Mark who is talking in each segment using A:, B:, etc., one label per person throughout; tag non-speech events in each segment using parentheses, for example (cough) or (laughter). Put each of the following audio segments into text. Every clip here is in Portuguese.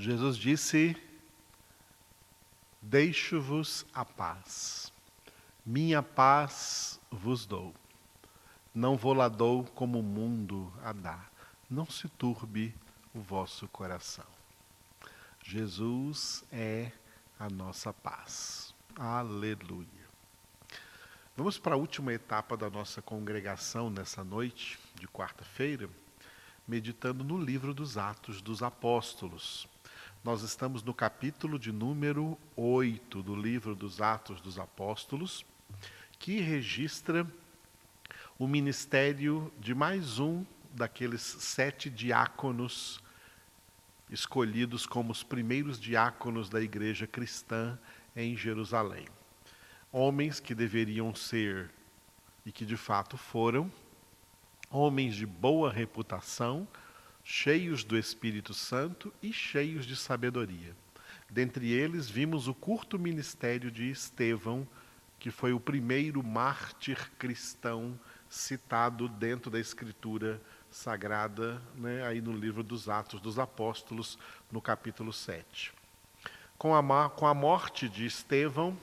A: Jesus disse: Deixo-vos a paz, minha paz vos dou. Não vou lá dou como o mundo a dá. Não se turbe o vosso coração. Jesus é a nossa paz. Aleluia. Vamos para a última etapa da nossa congregação nessa noite de quarta-feira, meditando no livro dos Atos dos Apóstolos. Nós estamos no capítulo de número 8 do livro dos Atos dos Apóstolos, que registra o ministério de mais um daqueles sete diáconos escolhidos como os primeiros diáconos da igreja cristã em Jerusalém. Homens que deveriam ser, e que de fato foram, homens de boa reputação, cheios do Espírito Santo e cheios de sabedoria. Dentre eles, vimos o curto ministério de Estevão, que foi o primeiro mártir cristão citado dentro da Escritura Sagrada, né, aí no livro dos Atos dos Apóstolos, no capítulo 7. Com a, com a morte de Estevão,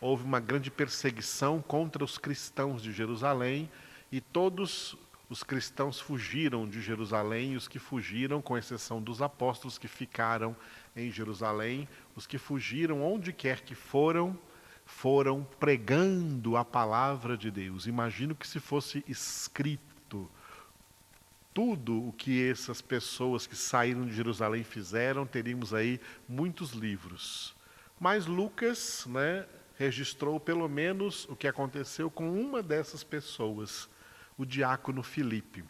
A: houve uma grande perseguição contra os cristãos de Jerusalém e todos os cristãos fugiram de Jerusalém, e os que fugiram, com exceção dos apóstolos que ficaram em Jerusalém, os que fugiram, onde quer que foram, foram pregando a palavra de Deus. Imagino que se fosse escrito tudo o que essas pessoas que saíram de Jerusalém fizeram, teríamos aí muitos livros. Mas Lucas né, registrou pelo menos o que aconteceu com uma dessas pessoas o diácono Filipe,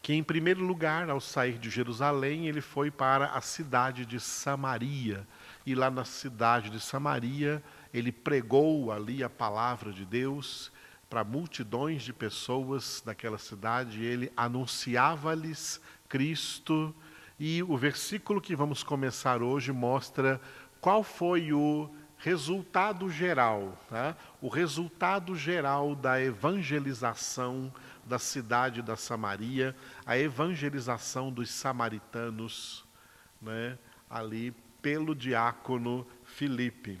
A: que em primeiro lugar, ao sair de Jerusalém, ele foi para a cidade de Samaria, e lá na cidade de Samaria, ele pregou ali a palavra de Deus para multidões de pessoas daquela cidade, ele anunciava-lhes Cristo, e o versículo que vamos começar hoje mostra qual foi o resultado geral, tá? o resultado geral da evangelização da cidade da Samaria, a evangelização dos samaritanos, né? ali pelo diácono Filipe.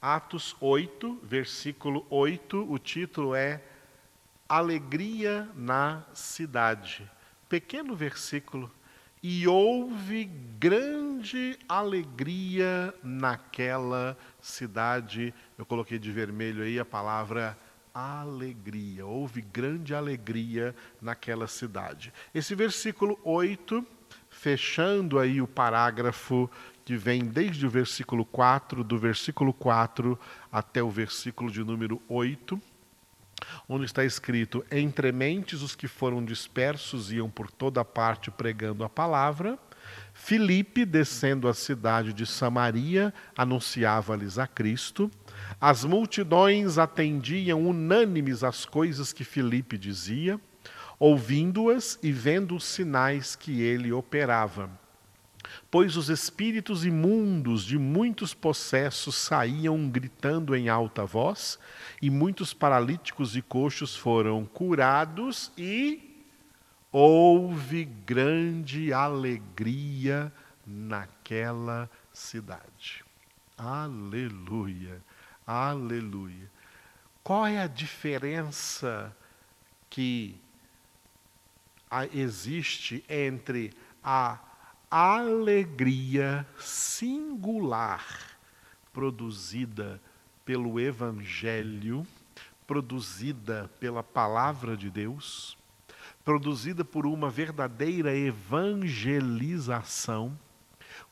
A: Atos 8, versículo 8, o título é Alegria na cidade. Pequeno versículo, e houve grande alegria naquela cidade. Eu coloquei de vermelho aí a palavra alegria. Houve grande alegria naquela cidade. Esse versículo 8, fechando aí o parágrafo que vem desde o versículo 4, do versículo 4 até o versículo de número 8 onde está escrito: Entre mentes os que foram dispersos iam por toda parte pregando a palavra. Filipe, descendo a cidade de Samaria, anunciava-lhes a Cristo. As multidões atendiam unânimes às coisas que Filipe dizia, ouvindo-as e vendo os sinais que ele operava pois os espíritos imundos de muitos possessos saíam gritando em alta voz, e muitos paralíticos e coxos foram curados, e houve grande alegria naquela cidade. Aleluia, aleluia. Qual é a diferença que existe entre a alegria singular produzida pelo Evangelho, produzida pela palavra de Deus, produzida por uma verdadeira evangelização.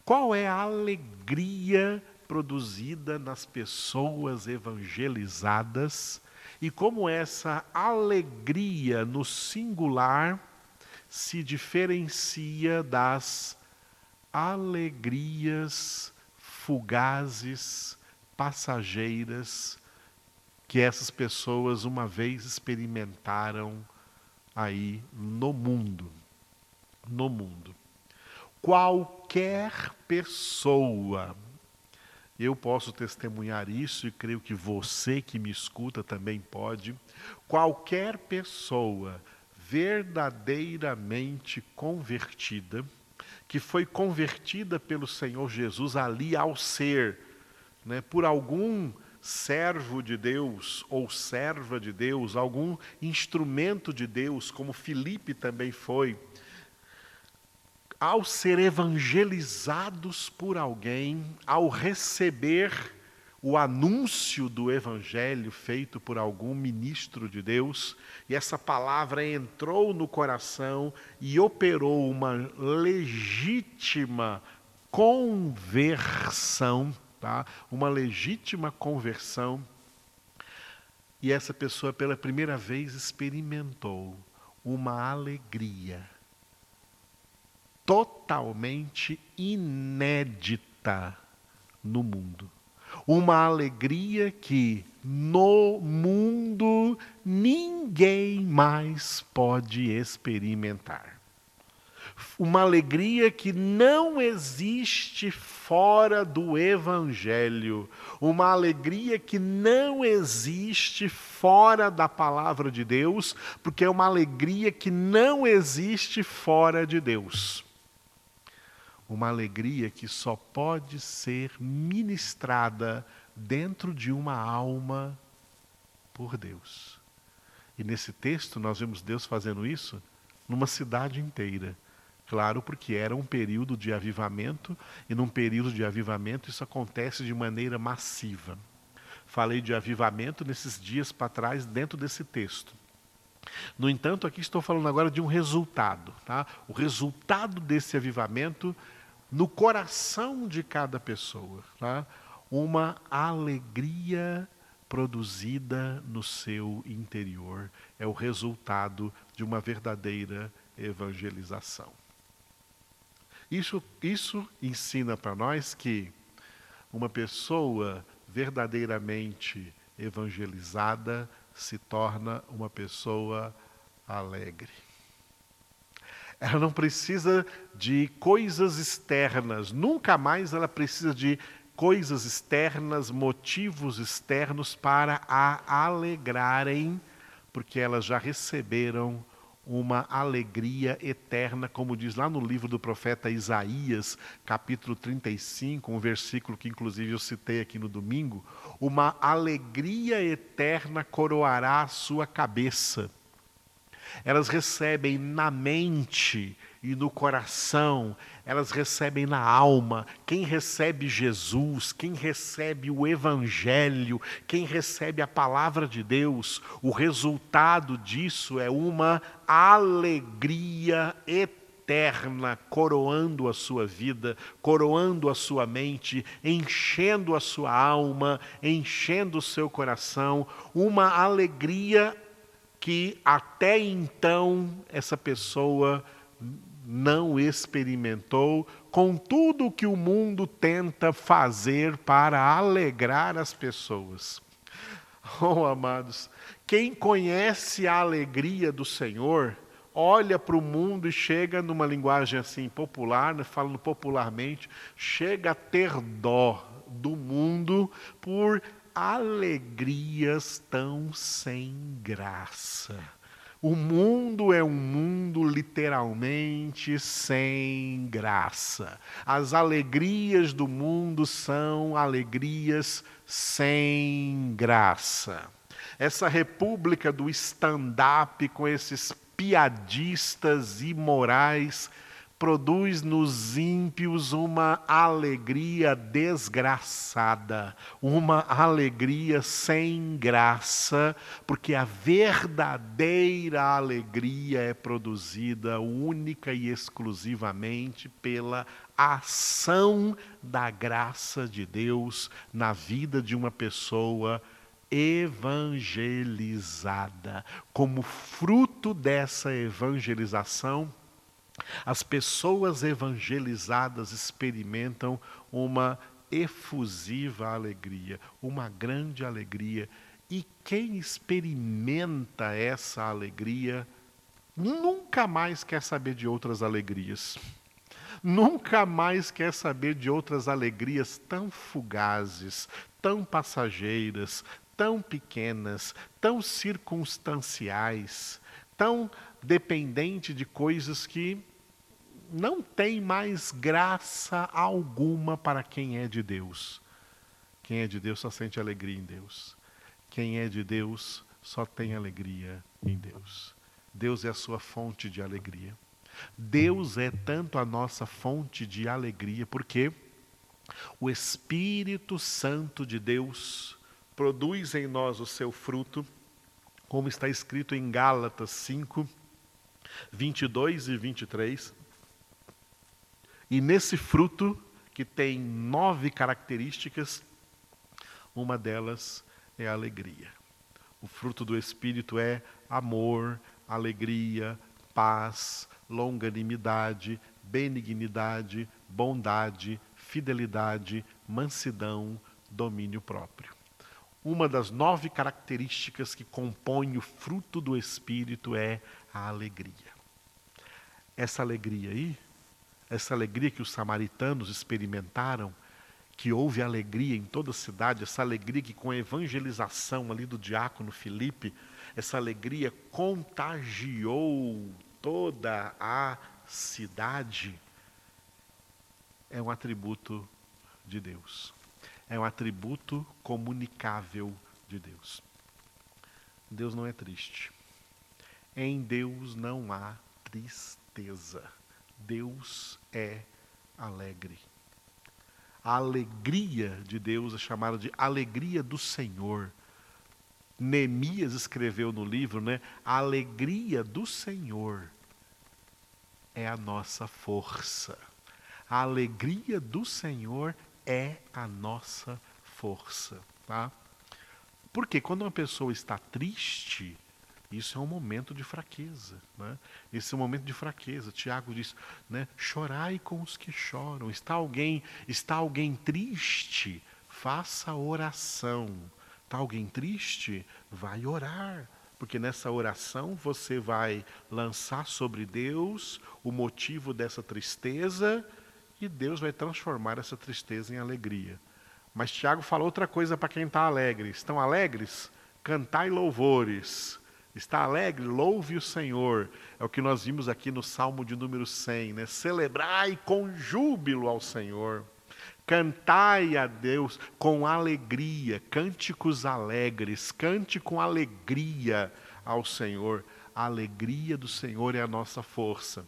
A: Qual é a alegria produzida nas pessoas evangelizadas e como essa alegria no singular se diferencia das alegrias fugazes, passageiras, que essas pessoas uma vez experimentaram aí no mundo. No mundo. Qualquer pessoa, eu posso testemunhar isso e creio que você que me escuta também pode. Qualquer pessoa verdadeiramente convertida, que foi convertida pelo Senhor Jesus ali ao ser, né, por algum servo de Deus ou serva de Deus, algum instrumento de Deus, como Filipe também foi, ao ser evangelizados por alguém, ao receber o anúncio do evangelho feito por algum ministro de Deus, e essa palavra entrou no coração e operou uma legítima conversão, tá? Uma legítima conversão. E essa pessoa pela primeira vez experimentou uma alegria totalmente inédita no mundo. Uma alegria que no mundo ninguém mais pode experimentar. Uma alegria que não existe fora do Evangelho, uma alegria que não existe fora da palavra de Deus, porque é uma alegria que não existe fora de Deus uma alegria que só pode ser ministrada dentro de uma alma por Deus. E nesse texto nós vemos Deus fazendo isso numa cidade inteira. Claro, porque era um período de avivamento, e num período de avivamento isso acontece de maneira massiva. Falei de avivamento nesses dias para trás, dentro desse texto. No entanto, aqui estou falando agora de um resultado. Tá? O resultado desse avivamento no coração de cada pessoa, tá? uma alegria produzida no seu interior. É o resultado de uma verdadeira evangelização. Isso, isso ensina para nós que uma pessoa verdadeiramente evangelizada se torna uma pessoa alegre. Ela não precisa de coisas externas, nunca mais ela precisa de coisas externas, motivos externos para a alegrarem, porque elas já receberam uma alegria eterna, como diz lá no livro do profeta Isaías, capítulo 35, um versículo que inclusive eu citei aqui no domingo, uma alegria eterna coroará a sua cabeça. Elas recebem na mente e no coração, elas recebem na alma. Quem recebe Jesus, quem recebe o Evangelho, quem recebe a palavra de Deus, o resultado disso é uma alegria eterna coroando a sua vida, coroando a sua mente, enchendo a sua alma, enchendo o seu coração, uma alegria que até então essa pessoa não experimentou, com tudo que o mundo tenta fazer para alegrar as pessoas. (laughs) Oh, amados, quem conhece a alegria do Senhor, olha para o mundo e chega numa linguagem assim popular, né, falando popularmente, chega a ter dó do mundo por alegrias tão sem graça. O mundo é um mundo literalmente sem graça. As alegrias do mundo são alegrias sem graça. Essa república do stand-up com esses piadistas imorais produz nos ímpios uma alegria desgraçada, uma alegria sem graça, porque a verdadeira alegria é produzida única e exclusivamente pela ação da graça de Deus na vida de uma pessoa evangelizada. Como fruto dessa evangelização, as pessoas evangelizadas experimentam uma efusiva alegria, uma grande alegria. E quem experimenta essa alegria nunca mais quer saber de outras alegrias. Nunca mais quer saber de outras alegrias tão fugazes, tão passageiras, tão pequenas, tão circunstanciais, tão dependente de coisas que não tem mais graça alguma para quem é de Deus. Quem é de Deus só sente alegria em Deus. Quem é de Deus só tem alegria em Deus. Deus é a sua fonte de alegria. Deus é tanto a nossa fonte de alegria, porque o Espírito Santo de Deus produz em nós o seu fruto, como está escrito em Gálatas 5, 22 e 23. E nesse fruto, que tem nove características, uma delas é a alegria. O fruto do Espírito é amor, alegria, paz, longanimidade, benignidade, bondade, fidelidade, mansidão, domínio próprio. Uma das nove características que compõem o fruto do Espírito é a alegria. Essa alegria aí, essa alegria que os samaritanos experimentaram, que houve alegria em toda a cidade, essa alegria que com a evangelização ali do diácono Filipe, essa alegria contagiou toda a cidade, é um atributo de Deus. É um atributo comunicável de Deus. Deus não é triste. Em Deus não há tristeza. Deus é alegre. A alegria de Deus é chamada de alegria do Senhor. Neemias escreveu no livro, né? A alegria do Senhor é a nossa força. A alegria do Senhor é a nossa força, tá? Porque quando uma pessoa está triste, isso é um momento de fraqueza. Né? Esse é um momento de fraqueza. Tiago diz, né? chorai com os que choram. Está alguém, está alguém triste? Faça oração. Está alguém triste? Vai orar. Porque nessa oração você vai lançar sobre Deus o motivo dessa tristeza e Deus vai transformar essa tristeza em alegria. Mas Tiago fala outra coisa para quem está alegre. Estão alegres? Cantai louvores. Está alegre? Louve o Senhor. É o que nós vimos aqui no Salmo de número 100, né? Celebrai com júbilo ao Senhor. Cantai a Deus com alegria, cânticos alegres, cante com alegria ao Senhor. A alegria do Senhor é a nossa força.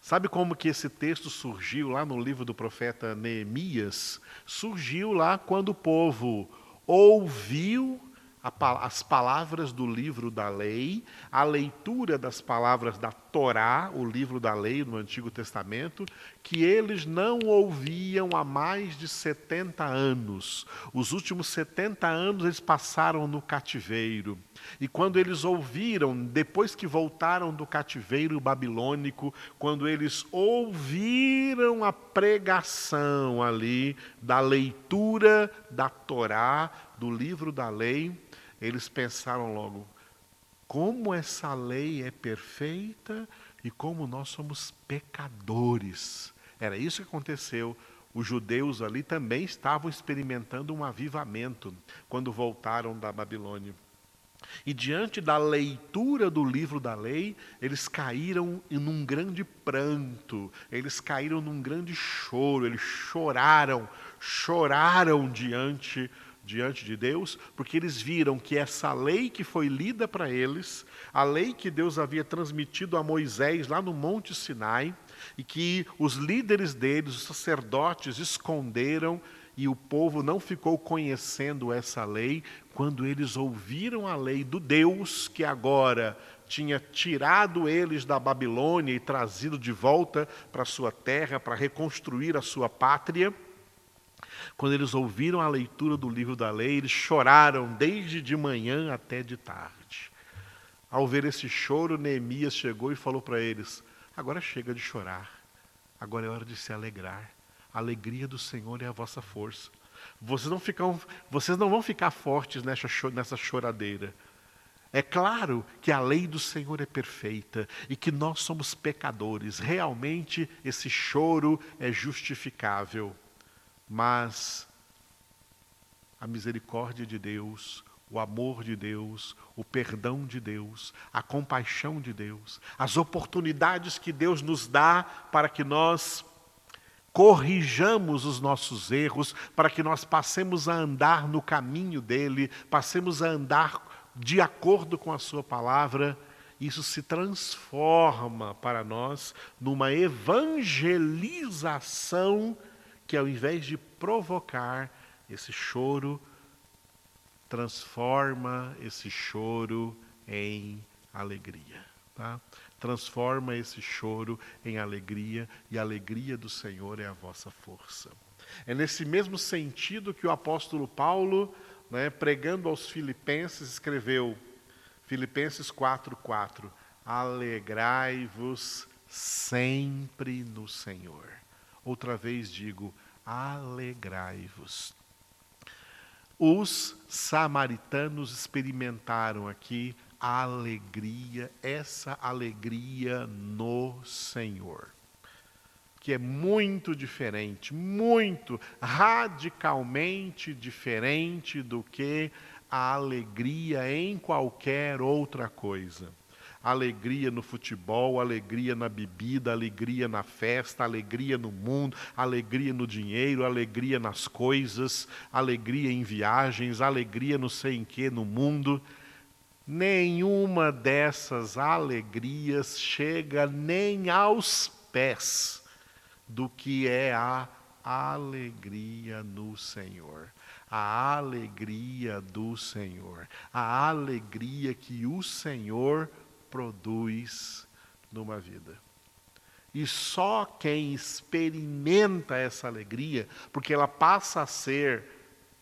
A: Sabe como que esse texto surgiu lá no livro do profeta Neemias? Surgiu lá quando o povo ouviu as palavras do livro da lei, a leitura das palavras da Torá, o livro da lei no Antigo Testamento, que eles não ouviam há mais de 70 anos. Os últimos 70 anos eles passaram no cativeiro. E quando eles ouviram, depois que voltaram do cativeiro babilônico, quando eles ouviram a pregação ali da leitura da Torá, do livro da lei, eles pensaram logo: como essa lei é perfeita e como nós somos pecadores. Era isso que aconteceu. Os judeus ali também estavam experimentando um avivamento quando voltaram da Babilônia. E diante da leitura do livro da lei, eles caíram em um grande pranto, eles caíram num grande choro, eles choraram, choraram diante diante de Deus, porque eles viram que essa lei que foi lida para eles, a lei que Deus havia transmitido a Moisés lá no Monte Sinai, e que os líderes deles, os sacerdotes, esconderam e o povo não ficou conhecendo essa lei quando eles ouviram a lei do Deus que agora tinha tirado eles da Babilônia e trazido de volta para sua terra para reconstruir a sua pátria. Quando eles ouviram a leitura do livro da lei, eles choraram desde de manhã até de tarde. Ao ver esse choro, Neemias chegou e falou para eles: Agora chega de chorar, agora é hora de se alegrar. A alegria do Senhor é a vossa força. Vocês não, ficam, vocês não vão ficar fortes nessa, nessa choradeira. É claro que a lei do Senhor é perfeita e que nós somos pecadores. Realmente esse choro é justificável mas a misericórdia de Deus, o amor de Deus, o perdão de Deus, a compaixão de Deus, as oportunidades que Deus nos dá para que nós corrijamos os nossos erros, para que nós passemos a andar no caminho dele, passemos a andar de acordo com a sua palavra. Isso se transforma para nós numa evangelização que, ao invés de provocar esse choro, transforma esse choro em alegria. Tá? Transforma esse choro em alegria, e a alegria do Senhor é a vossa força. É nesse mesmo sentido que o apóstolo Paulo, né, pregando aos filipenses, escreveu, Filipenses 4,4: Alegrai-vos sempre no Senhor. Outra vez digo, alegrai-vos. Os samaritanos experimentaram aqui a alegria, essa alegria no Senhor, que é muito diferente, muito radicalmente diferente do que a alegria em qualquer outra coisa alegria no futebol, alegria na bebida, alegria na festa, alegria no mundo, alegria no dinheiro, alegria nas coisas, alegria em viagens, alegria no sei em que no mundo. Nenhuma dessas alegrias chega nem aos pés do que é a alegria no Senhor. A alegria do Senhor. A alegria que o Senhor produz numa vida. E só quem experimenta essa alegria, porque ela passa a ser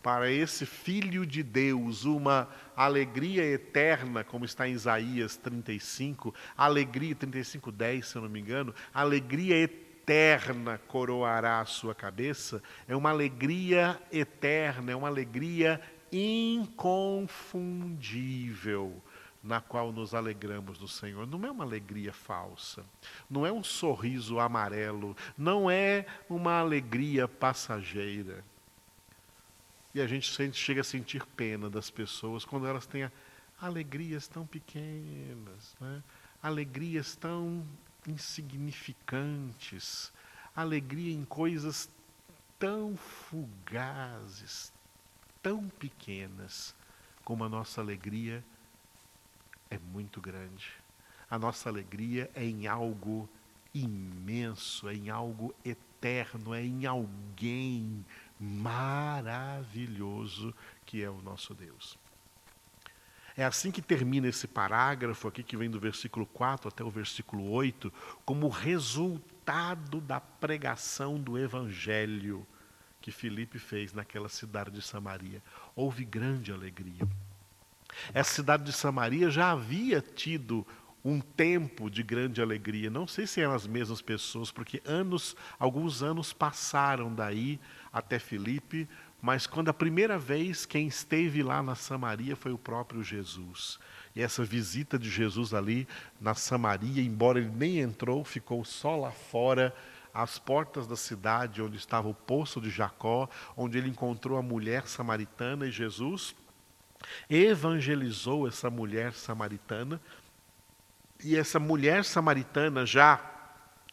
A: para esse filho de Deus uma alegria eterna, como está em Isaías 35, alegria 35, 10, se eu não me engano, alegria eterna coroará a sua cabeça, é uma alegria eterna, é uma alegria inconfundível na qual nos alegramos no Senhor. Não é uma alegria falsa, não é um sorriso amarelo, não é uma alegria passageira. E a gente chega a sentir pena das pessoas quando elas têm alegrias tão pequenas, né? alegrias tão insignificantes, alegria em coisas tão fugazes, tão pequenas, como a nossa alegria é muito grande. A nossa alegria é em algo imenso, é em algo eterno, é em alguém maravilhoso que é o nosso Deus. É assim que termina esse parágrafo aqui, que vem do versículo 4 até o versículo 8, como resultado da pregação do Evangelho que Filipe fez naquela cidade de Samaria. Houve grande alegria. Essa cidade de Samaria já havia tido um tempo de grande alegria. Não sei se eram as mesmas pessoas, porque anos, alguns anos passaram daí até Filipe, mas quando a primeira vez quem esteve lá na Samaria foi o próprio Jesus. E essa visita de Jesus ali na Samaria, embora ele nem entrou, ficou só lá fora, às portas da cidade onde estava o poço de Jacó, onde ele encontrou a mulher samaritana e Jesus evangelizou essa mulher samaritana, e essa mulher samaritana já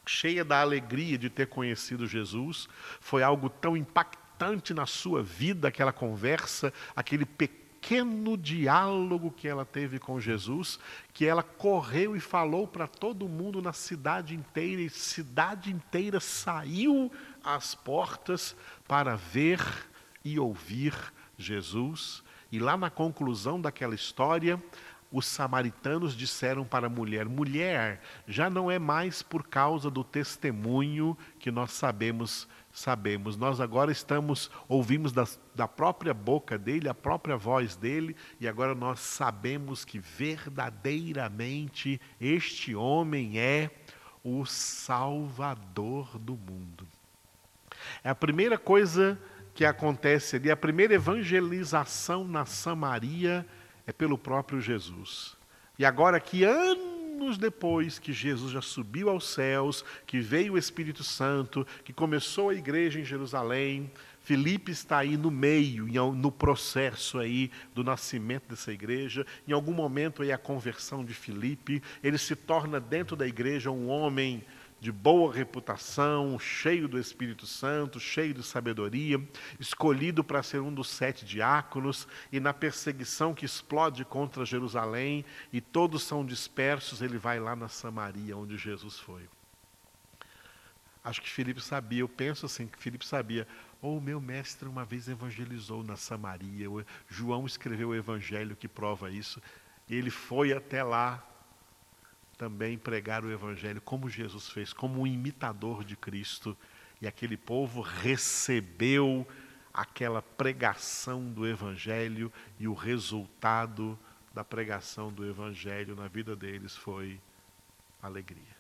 A: cheia da alegria de ter conhecido Jesus, foi algo tão impactante na sua vida, aquela conversa, aquele pequeno diálogo que ela teve com Jesus, que ela correu e falou para todo mundo na cidade inteira, e cidade inteira saiu às portas para ver e ouvir Jesus. E lá na conclusão daquela história, os samaritanos disseram para a mulher: mulher, já não é mais por causa do testemunho que nós sabemos, sabemos. Nós agora estamos, ouvimos da, da própria boca dele, a própria voz dele, e agora nós sabemos que verdadeiramente este homem é o Salvador do mundo. É a primeira coisa acontece ali, a primeira evangelização na Samaria é pelo próprio Jesus. E agora que anos anos depois que Jesus já subiu aos céus, que veio o Espírito Santo, que começou a igreja em Jerusalém, Filipe está aí no meio, no processo aí do nascimento dessa igreja. Em algum momento aí a conversão de Filipe, ele se torna dentro da igreja um homem de boa reputação, cheio do Espírito Santo, cheio de sabedoria, escolhido para ser um dos sete diáconos, e na perseguição que explode contra Jerusalém e todos são dispersos, ele vai lá na Samaria, onde Jesus foi. Acho que Filipe sabia, eu penso assim, que Filipe sabia, ou oh, meu mestre uma vez evangelizou na Samaria. João escreveu o evangelho que prova isso. Ele foi até lá também pregar o evangelho, como Jesus fez, como um imitador de Cristo. E aquele povo recebeu aquela pregação do evangelho e o resultado da pregação do evangelho na vida deles foi alegria.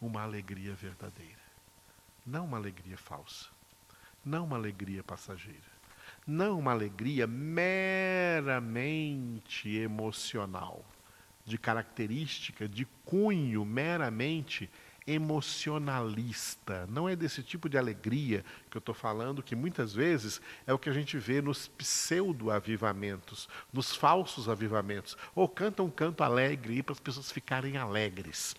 A: Uma alegria verdadeira. Não uma alegria falsa não uma alegria passageira, não uma alegria meramente emocional, de característica, de cunho meramente emocionalista. Não é desse tipo de alegria que eu estou falando, que muitas vezes é o que a gente vê nos pseudo-avivamentos, nos falsos avivamentos. Ou canta um canto alegre para as pessoas ficarem alegres.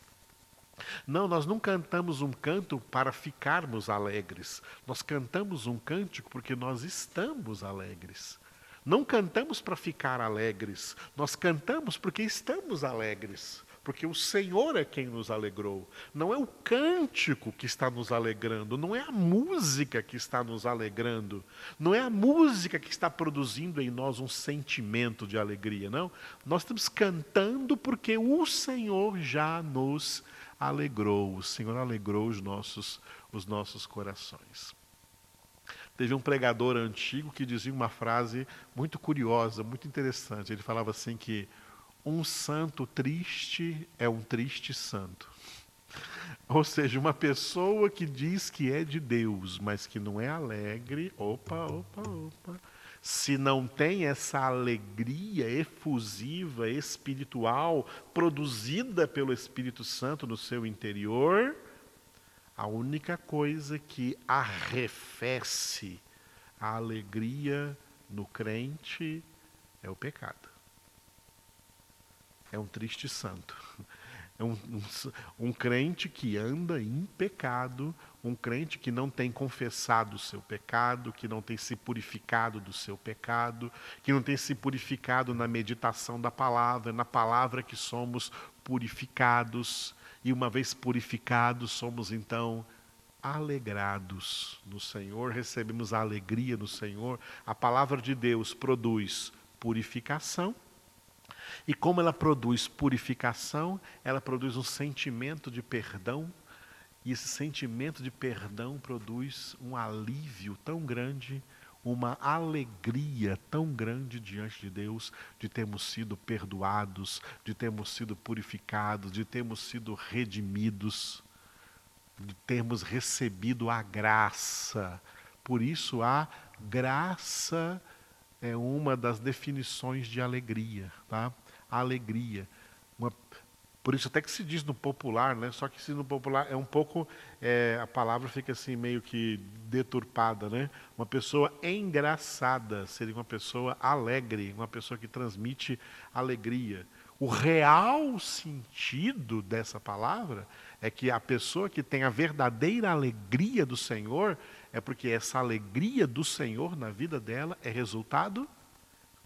A: Não, nós não cantamos um canto para ficarmos alegres. Nós cantamos um cântico porque nós estamos alegres. Não cantamos para ficar alegres, nós cantamos porque estamos alegres, porque o Senhor é quem nos alegrou. Não é o cântico que está nos alegrando, não é a música que está nos alegrando, não é a música que está produzindo em nós um sentimento de alegria, não. Nós estamos cantando porque o Senhor já nos alegrou o Senhor alegrou os nossos, os nossos corações. Teve um pregador antigo que dizia uma frase muito curiosa, muito interessante. Ele falava assim que um santo triste é um triste santo. (laughs) Ou seja, uma pessoa que diz que é de Deus, mas que não é alegre, opa, opa, opa, se não tem essa alegria efusiva, espiritual, produzida pelo Espírito Santo no seu interior, a única coisa que arrefece a alegria no crente é o pecado. É um triste santo. É um, um, um crente que anda em pecado, um crente que não tem confessado o seu pecado, que não tem se purificado do seu pecado, que não tem se purificado na meditação da palavra, na palavra que somos purificados, e uma vez purificados, somos então alegrados no Senhor, recebemos a alegria no Senhor. A palavra de Deus produz purificação e como ela produz purificação, ela produz um sentimento de perdão, e esse sentimento de perdão produz um alívio tão grande, uma alegria tão grande diante de Deus de termos sido perdoados, de termos sido purificados, de termos sido redimidos, de termos recebido a graça. Por isso a graça é uma das definições de alegria, tá? Alegria. Por isso até que se diz no popular, né? Só que se no popular é um pouco é, a palavra fica assim meio que deturpada, né? Uma pessoa engraçada seria uma pessoa alegre, uma pessoa que transmite alegria. O real sentido dessa palavra é que a pessoa que tem a verdadeira alegria do Senhor é porque essa alegria do Senhor na vida dela é resultado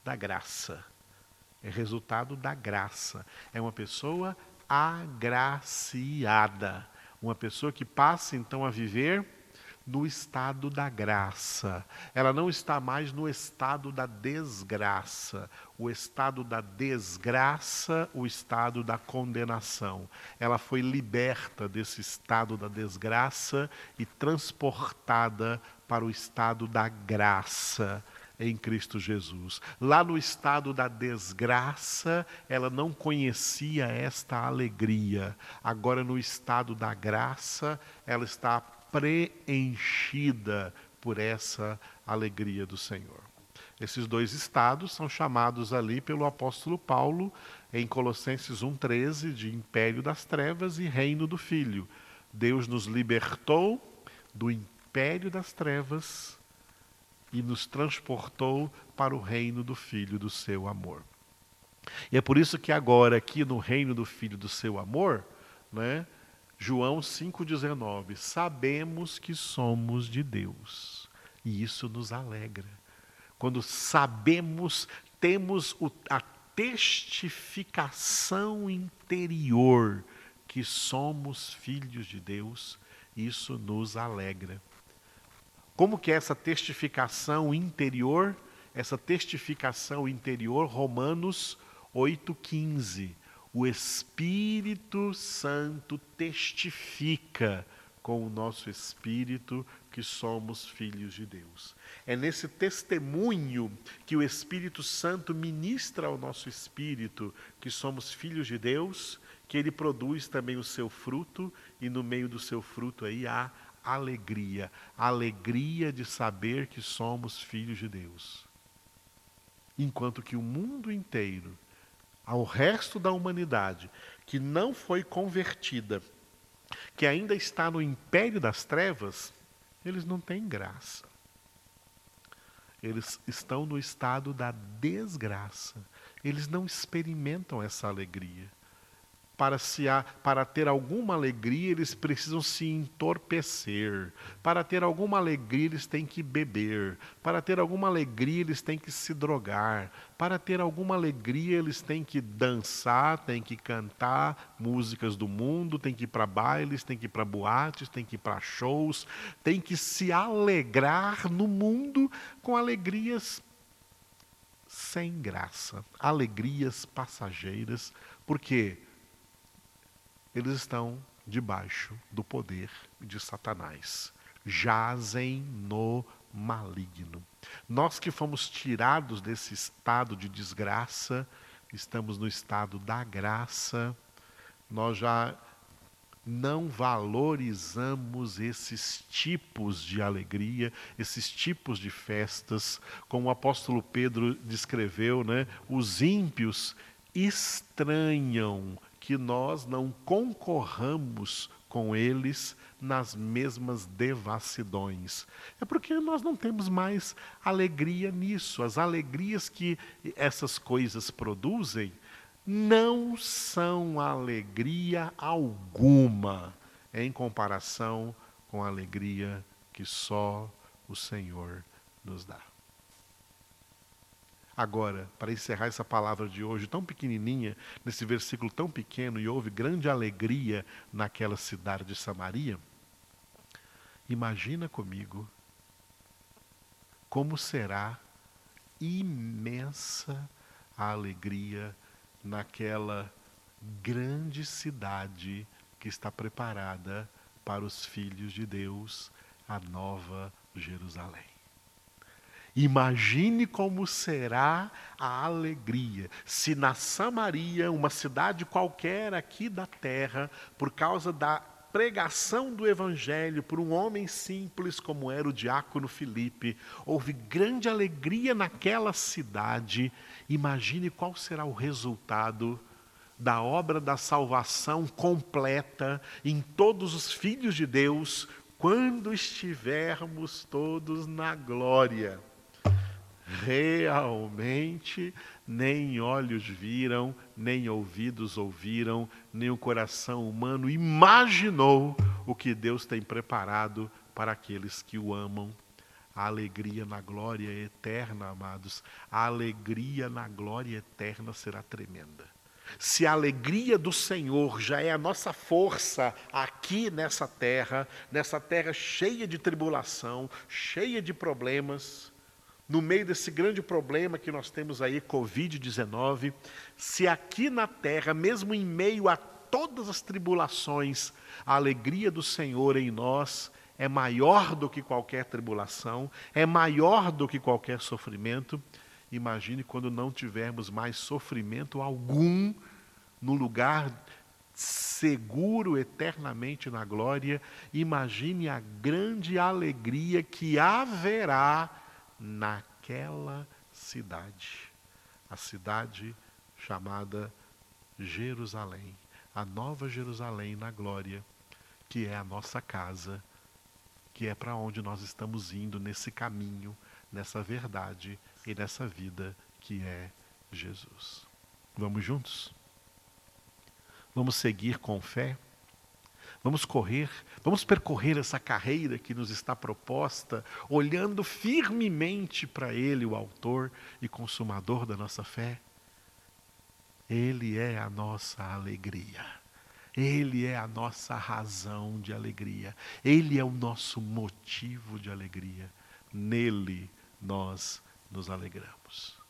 A: da graça. É resultado da graça. É uma pessoa agraciada. Uma pessoa que passa então a viver no estado da graça. Ela não está mais no estado da desgraça. O estado da desgraça, o estado da condenação. Ela foi liberta desse estado da desgraça e transportada para o estado da graça em Cristo Jesus. Lá no estado da desgraça, ela não conhecia esta alegria. Agora, no estado da graça, ela está preenchida por essa alegria do Senhor. Esses dois estados são chamados ali pelo apóstolo Paulo em Colossenses 1,13 de império das trevas e reino do Filho. Deus nos libertou do império das trevas e nos transportou para o reino do Filho do seu amor. E é por isso que agora, aqui no reino do Filho do seu amor, né, João 5,19, sabemos que somos de Deus. E isso nos alegra. Quando sabemos, temos o, a testificação interior que somos filhos de Deus, isso nos alegra. Como que é essa testificação interior? Essa testificação interior, Romanos 8,15. O Espírito Santo testifica com o nosso espírito que somos filhos de Deus. É nesse testemunho que o Espírito Santo ministra ao nosso espírito que somos filhos de Deus, que ele produz também o seu fruto e no meio do seu fruto aí há alegria, alegria de saber que somos filhos de Deus. Enquanto que o mundo inteiro, ao resto da humanidade que não foi convertida, que ainda está no império das trevas, eles não têm graça. Eles estão no estado da desgraça. Eles não experimentam essa alegria para, se para ter alguma alegria, eles precisam se entorpecer. Para ter alguma alegria, eles têm que beber. Para ter alguma alegria, eles têm que se drogar. Para ter alguma alegria, eles têm que dançar, têm que cantar músicas do mundo, têm que ir para bailes, têm que ir para boates, têm que ir para shows, têm que se alegrar no mundo com alegrias sem graça, alegrias passageiras, porque eles estão debaixo do poder de Satanás. Jazem no maligno. Nós que fomos tirados desse estado de desgraça, estamos no estado da graça, nós já não valorizamos esses tipos de alegria, esses tipos de festas, como o apóstolo Pedro descreveu, né? Os ímpios estranham que nós não concorramos com eles nas mesmas devassidões. É porque nós não temos mais alegria nisso. As alegrias que essas coisas produzem não são alegria alguma em comparação com a alegria que só o Senhor nos dá. Agora, para encerrar essa palavra de hoje tão pequenininha, nesse versículo tão pequeno, e houve grande alegria naquela cidade de Samaria, imagina comigo como será imensa a alegria naquela grande cidade que está preparada para os filhos de Deus, a nova Jerusalém. Imagine como será a alegria se na Samaria, uma cidade qualquer aqui da terra, por causa da pregação do Evangelho por um homem simples como era o diácono Filipe, houve grande alegria naquela cidade. Imagine qual será o resultado da obra da salvação completa em todos os filhos de Deus quando estivermos todos na glória realmente nem olhos viram, nem ouvidos ouviram, nem o coração humano imaginou o que Deus tem preparado para aqueles que o amam. A alegria na glória eterna, amados, a alegria na glória eterna será tremenda. Se a alegria do Senhor já é a nossa força aqui nessa terra, nessa terra cheia de tribulação, cheia de problemas, no meio desse grande problema que nós temos aí, Covid-19, se aqui na terra, mesmo em meio a todas as tribulações, a alegria do Senhor em nós é maior do que qualquer tribulação, é maior do que qualquer sofrimento. Imagine quando não tivermos mais sofrimento algum no lugar seguro eternamente na glória. Imagine a grande alegria que haverá naquela cidade, a cidade chamada Jerusalém, a nova Jerusalém na glória, que é a nossa casa, que é para onde nós estamos indo nesse caminho, nessa verdade e nessa vida que é Jesus. Vamos juntos? Vamos seguir com fé? Vamos correr, vamos percorrer essa carreira que nos está proposta, olhando firmemente para Ele, o Autor e Consumador da nossa fé. Ele é a nossa alegria. Ele é a nossa razão de alegria. Ele é o nosso motivo de alegria. Nele nós nos alegramos.